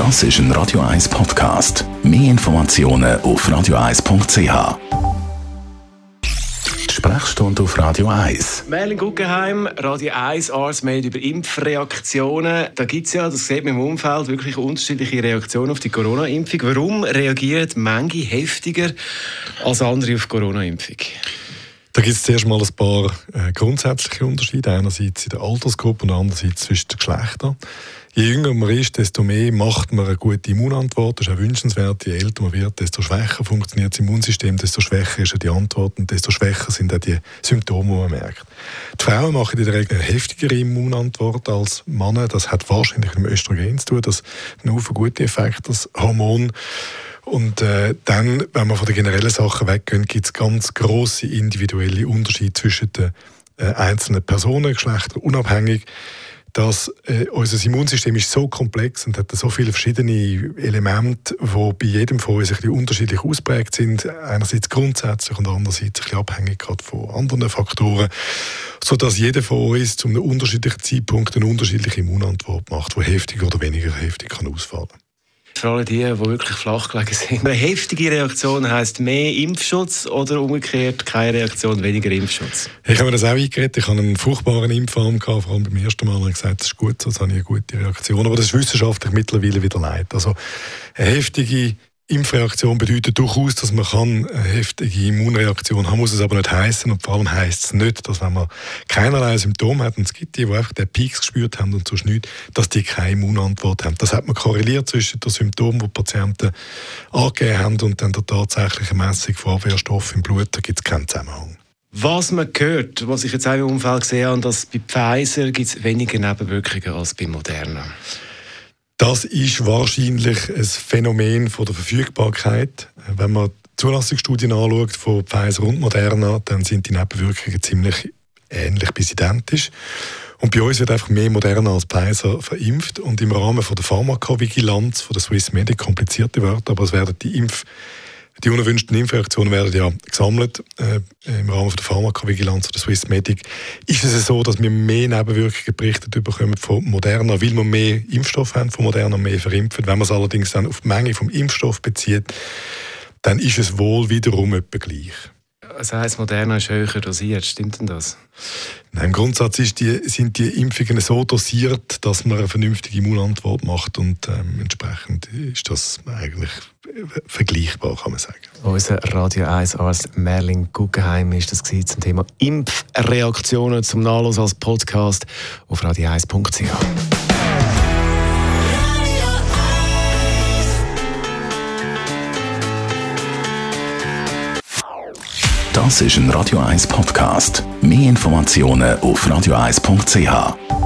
Das ist ein Radio 1 Podcast. Mehr Informationen auf radio1.ch. Die Sprechstunde auf Radio 1. Merlin Guggenheim, Radio 1 Ars Med über Impfreaktionen. Da gibt es ja, das sieht man im Umfeld, wirklich unterschiedliche Reaktionen auf die Corona-Impfung. Warum reagieren manche heftiger als andere auf Corona-Impfung? Da gibt es zuerst mal ein paar äh, grundsätzliche Unterschiede. Einerseits in der Altersgruppe und andererseits zwischen den Geschlechtern. Je jünger man ist, desto mehr macht man eine gute Immunantwort. Das ist auch wünschenswert. Je älter man wird, desto schwächer funktioniert das Immunsystem, desto schwächer ist die Antwort und desto schwächer sind auch die Symptome, die man merkt. Die Frauen machen in der Regel eine heftigere Immunantwort als Männer. Das hat wahrscheinlich mit dem Östrogen zu tun. Das hat einen guten Effekt, das Hormon. Und äh, dann, wenn wir von den generellen Sachen weggehen, gibt es ganz große individuelle Unterschiede zwischen den äh, einzelnen Personen, Geschlechter unabhängig dass äh, unser Immunsystem ist so komplex und hat so viele verschiedene Elemente, die bei jedem von uns ein unterschiedlich ausprägt sind. Einerseits grundsätzlich und andererseits ein abhängig von anderen Faktoren, sodass jeder von uns zu einem unterschiedlichen Zeitpunkt eine unterschiedliche Immunantwort macht, die heftiger oder weniger heftig kann ausfallen kann. Für alle die, die wirklich flach gelegen sind. Eine heftige Reaktion heisst mehr Impfschutz oder umgekehrt keine Reaktion, weniger Impfschutz? Ich habe mir das auch eingeredet. Ich hatte einen furchtbaren Impfarm, gehabt, vor allem beim ersten Mal. Ich gesagt, das ist gut, so, das habe ich eine gute Reaktion. Aber das ist wissenschaftlich mittlerweile wieder leid. Also eine heftige Impfreaktion bedeutet durchaus, dass man kann eine heftige Immunreaktion haben, muss es aber nicht heißen und vor allem heißt es nicht, dass wenn man keinerlei Symptome hat und es gibt die, die einfach den Peaks gespürt haben und sonst nichts, dass die keine Immunantwort haben. Das hat man korreliert zwischen den Symptomen, die, die Patienten angegeben haben und dann der tatsächlichen Messung von Abwehrstoffen im Blut, da gibt es keinen Zusammenhang. Was man hört, was ich jetzt auch im Umfeld gesehen habe, dass bei Pfizer gibt es weniger Nebenwirkungen als bei Moderna. Das ist wahrscheinlich ein Phänomen von der Verfügbarkeit. Wenn man Zulassungsstudien anschaut von Pfizer und Moderna, dann sind die Nebenwirkungen ziemlich ähnlich bis identisch. Und bei uns wird einfach mehr Moderna als Pfizer verimpft. Und im Rahmen von der Pharmakovigilanz von der Swiss Medic komplizierte Wörter, aber es werden die Impf die unerwünschten Impfreaktionen werden ja gesammelt äh, im Rahmen der Pharmakovigilanz oder Swiss Medic. Ist es so, dass wir mehr Nebenwirkungen berichtet bekommen von Moderna, weil wir mehr Impfstoff haben von Moderna, mehr verimpfen? Wenn man es allerdings dann auf die Menge vom Impfstoff bezieht, dann ist es wohl wiederum etwa gleich. Das heisst, Moderna ist höher dosiert, stimmt denn das? Nein, Im Grundsatz die, sind die Impfungen so dosiert, dass man eine vernünftige Immunantwort macht und ähm, entsprechend ist das eigentlich vergleichbar, kann man sagen. Unser Radio 1 Arzt Merlin Guggenheim ist das zum Thema Impfreaktionen zum Nachlesen als Podcast auf radio1.ch. Das ist ein Radio 1 Podcast. Mehr Informationen auf radio1.ch.